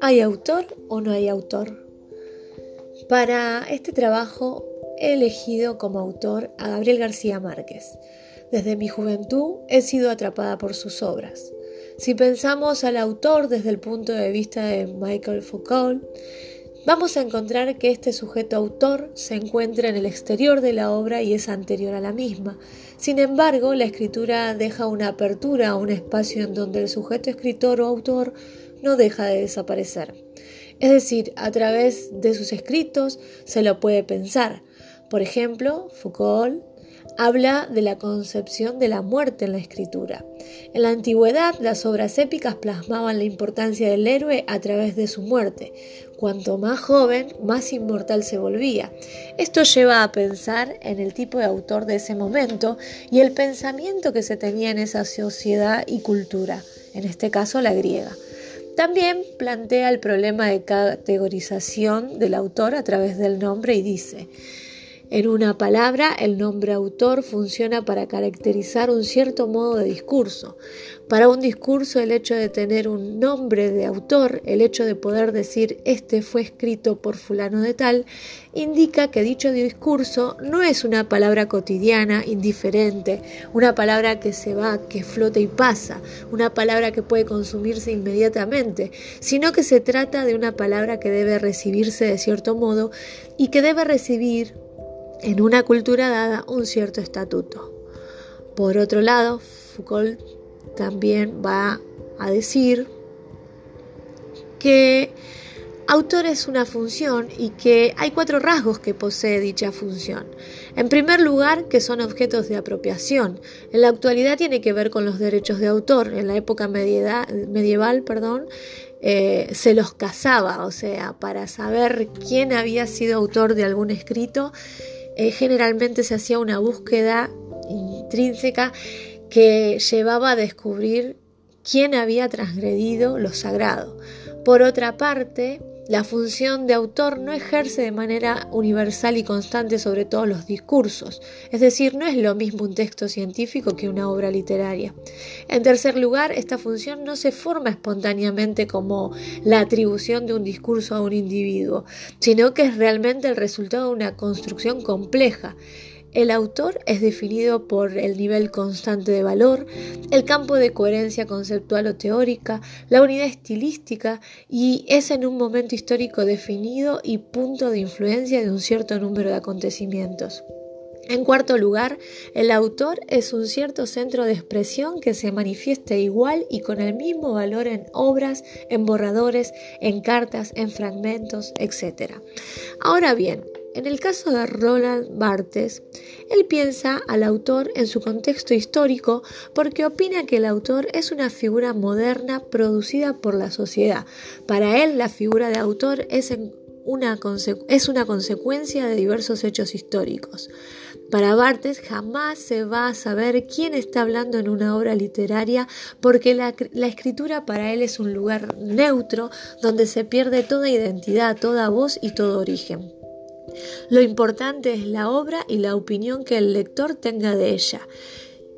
¿Hay autor o no hay autor? Para este trabajo he elegido como autor a Gabriel García Márquez. Desde mi juventud he sido atrapada por sus obras. Si pensamos al autor desde el punto de vista de Michael Foucault, vamos a encontrar que este sujeto autor se encuentra en el exterior de la obra y es anterior a la misma. Sin embargo, la escritura deja una apertura a un espacio en donde el sujeto escritor o autor no deja de desaparecer. Es decir, a través de sus escritos se lo puede pensar. Por ejemplo, Foucault habla de la concepción de la muerte en la escritura. En la antigüedad, las obras épicas plasmaban la importancia del héroe a través de su muerte. Cuanto más joven, más inmortal se volvía. Esto lleva a pensar en el tipo de autor de ese momento y el pensamiento que se tenía en esa sociedad y cultura, en este caso la griega. También plantea el problema de categorización del autor a través del nombre y dice, en una palabra, el nombre autor funciona para caracterizar un cierto modo de discurso. Para un discurso, el hecho de tener un nombre de autor, el hecho de poder decir este fue escrito por fulano de tal, indica que dicho discurso no es una palabra cotidiana, indiferente, una palabra que se va, que flota y pasa, una palabra que puede consumirse inmediatamente, sino que se trata de una palabra que debe recibirse de cierto modo y que debe recibir en una cultura dada un cierto estatuto. Por otro lado, Foucault también va a decir que autor es una función y que hay cuatro rasgos que posee dicha función. En primer lugar, que son objetos de apropiación. En la actualidad tiene que ver con los derechos de autor. En la época medieval, perdón, eh, se los cazaba, o sea, para saber quién había sido autor de algún escrito eh, generalmente se hacía una búsqueda intrínseca que llevaba a descubrir quién había transgredido lo sagrado. Por otra parte, la función de autor no ejerce de manera universal y constante sobre todos los discursos, es decir, no es lo mismo un texto científico que una obra literaria. En tercer lugar, esta función no se forma espontáneamente como la atribución de un discurso a un individuo, sino que es realmente el resultado de una construcción compleja el autor es definido por el nivel constante de valor, el campo de coherencia conceptual o teórica, la unidad estilística y es en un momento histórico definido y punto de influencia de un cierto número de acontecimientos. En cuarto lugar, el autor es un cierto centro de expresión que se manifiesta igual y con el mismo valor en obras, en borradores, en cartas, en fragmentos, etc. Ahora bien, en el caso de Roland Barthes, él piensa al autor en su contexto histórico porque opina que el autor es una figura moderna producida por la sociedad. Para él, la figura de autor es, una, es una consecuencia de diversos hechos históricos. Para Barthes jamás se va a saber quién está hablando en una obra literaria porque la, escritura para él es un lugar neutro donde se pierde toda identidad, toda voz y todo origen. Lo importante es la obra y la opinión que el lector tenga de ella.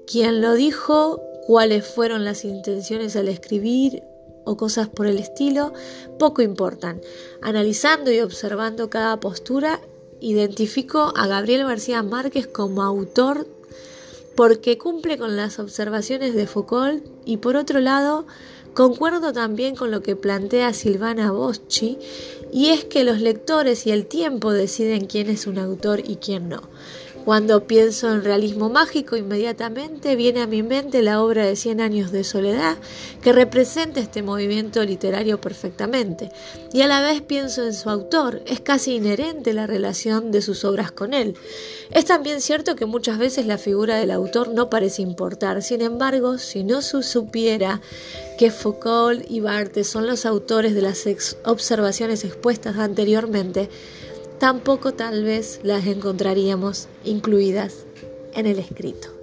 Quién lo dijo, cuáles fueron las intenciones al escribir o cosas por el estilo, poco importan. Analizando y observando cada postura, identifico a Gabriel García Márquez como autor porque cumple con las observaciones de Foucault y por otro lado concuerdo también con lo que plantea Silvana Boschi y es que los lectores y el tiempo deciden quién es un autor y quién no. Cuando pienso en realismo mágico, inmediatamente viene a mi mente la obra de Cien años de soledad, que representa este movimiento literario perfectamente. Y a la vez pienso en su autor, es casi inherente la relación de sus obras con él. Es también cierto que muchas veces la figura del autor no parece importar, sin embargo, si no supiera que Foucault y Barthes son los autores de las observaciones expuestas anteriormente, tampoco tal vez las encontraríamos incluidas en el escrito.